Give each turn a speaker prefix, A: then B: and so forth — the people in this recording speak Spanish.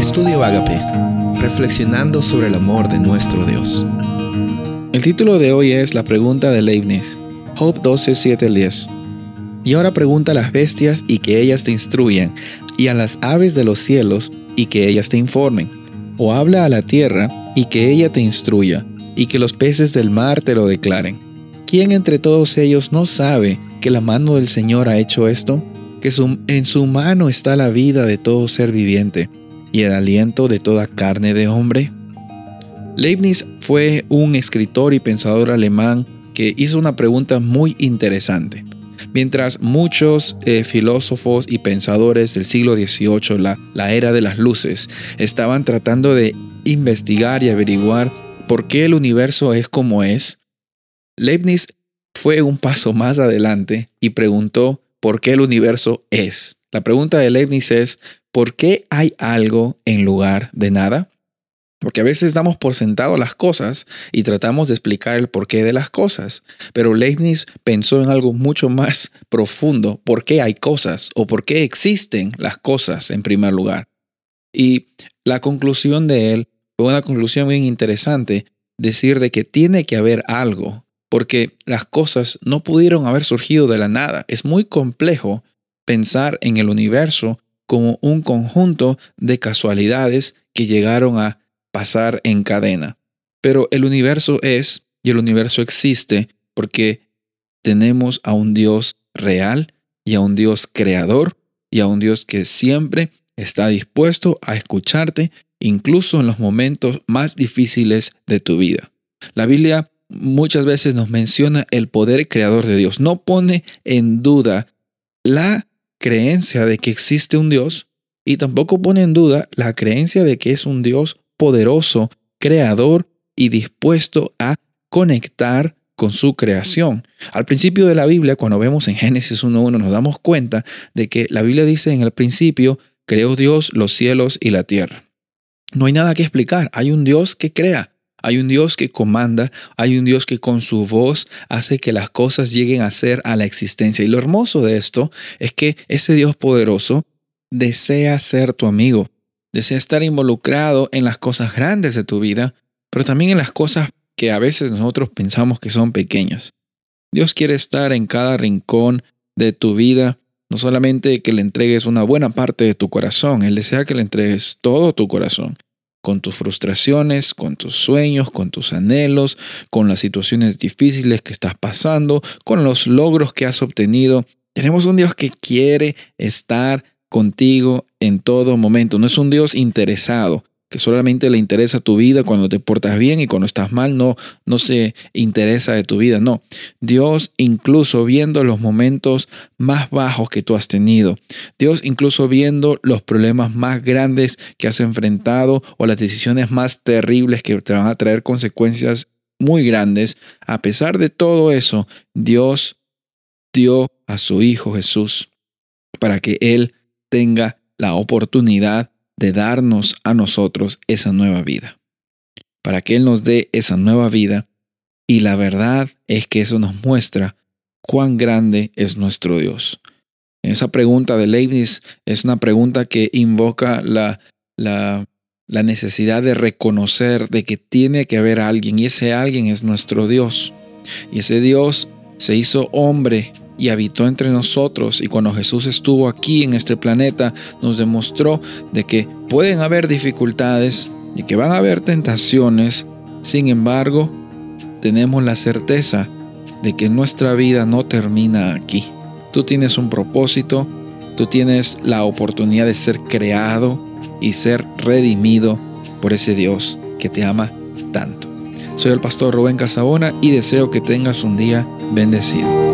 A: Estudio Agape, reflexionando sobre el amor de nuestro Dios. El título de hoy es La pregunta de Leibniz, Job 12, 7 10. Y ahora pregunta a las bestias y que ellas te instruyan, y a las aves de los cielos y que ellas te informen. O habla a la tierra y que ella te instruya, y que los peces del mar te lo declaren. ¿Quién entre todos ellos no sabe que la mano del Señor ha hecho esto? Que en su mano está la vida de todo ser viviente y el aliento de toda carne de hombre? Leibniz fue un escritor y pensador alemán que hizo una pregunta muy interesante. Mientras muchos eh, filósofos y pensadores del siglo XVIII, la, la era de las luces, estaban tratando de investigar y averiguar por qué el universo es como es, Leibniz fue un paso más adelante y preguntó por qué el universo es. La pregunta de Leibniz es, ¿por qué hay algo en lugar de nada? Porque a veces damos por sentado las cosas y tratamos de explicar el porqué de las cosas. Pero Leibniz pensó en algo mucho más profundo. ¿Por qué hay cosas? ¿O por qué existen las cosas en primer lugar? Y la conclusión de él fue una conclusión bien interesante. Decir de que tiene que haber algo. Porque las cosas no pudieron haber surgido de la nada. Es muy complejo pensar en el universo como un conjunto de casualidades que llegaron a pasar en cadena. Pero el universo es y el universo existe porque tenemos a un Dios real y a un Dios creador y a un Dios que siempre está dispuesto a escucharte incluso en los momentos más difíciles de tu vida. La Biblia muchas veces nos menciona el poder creador de Dios. No pone en duda la creencia de que existe un Dios y tampoco pone en duda la creencia de que es un Dios poderoso, creador y dispuesto a conectar con su creación. Al principio de la Biblia, cuando vemos en Génesis 1.1, nos damos cuenta de que la Biblia dice en el principio, creó Dios los cielos y la tierra. No hay nada que explicar, hay un Dios que crea, hay un Dios que comanda, hay un Dios que con su voz hace que las cosas lleguen a ser a la existencia. Y lo hermoso de esto es que ese Dios poderoso desea ser tu amigo, desea estar involucrado en las cosas grandes de tu vida, pero también en las cosas que a veces nosotros pensamos que son pequeñas. Dios quiere estar en cada rincón de tu vida, no solamente que le entregues una buena parte de tu corazón, Él desea que le entregues todo tu corazón con tus frustraciones, con tus sueños, con tus anhelos, con las situaciones difíciles que estás pasando, con los logros que has obtenido. Tenemos un Dios que quiere estar contigo en todo momento. No es un Dios interesado, que solamente le interesa tu vida cuando te portas bien y cuando estás mal no, no se interesa de tu vida. No, Dios incluso viendo los momentos más bajos que tú has tenido, Dios incluso viendo los problemas más grandes que has enfrentado o las decisiones más terribles que te van a traer consecuencias muy grandes, a pesar de todo eso, Dios dio a su Hijo Jesús para que Él tenga la oportunidad de darnos a nosotros esa nueva vida. Para que Él nos dé esa nueva vida. Y la verdad es que eso nos muestra cuán grande es nuestro Dios. Esa pregunta de Leibniz es una pregunta que invoca la, la, la necesidad de reconocer de que tiene que haber alguien y ese alguien es nuestro Dios. Y ese Dios se hizo hombre y habitó entre nosotros y cuando Jesús estuvo aquí en este planeta nos demostró de que pueden haber dificultades y que van a haber tentaciones, sin embargo tenemos la certeza de que nuestra vida no termina aquí. Tú tienes un propósito, tú tienes la oportunidad de ser creado y ser redimido por ese Dios que te ama tanto. Soy el pastor Rubén Casabona y deseo que tengas un día bendecido.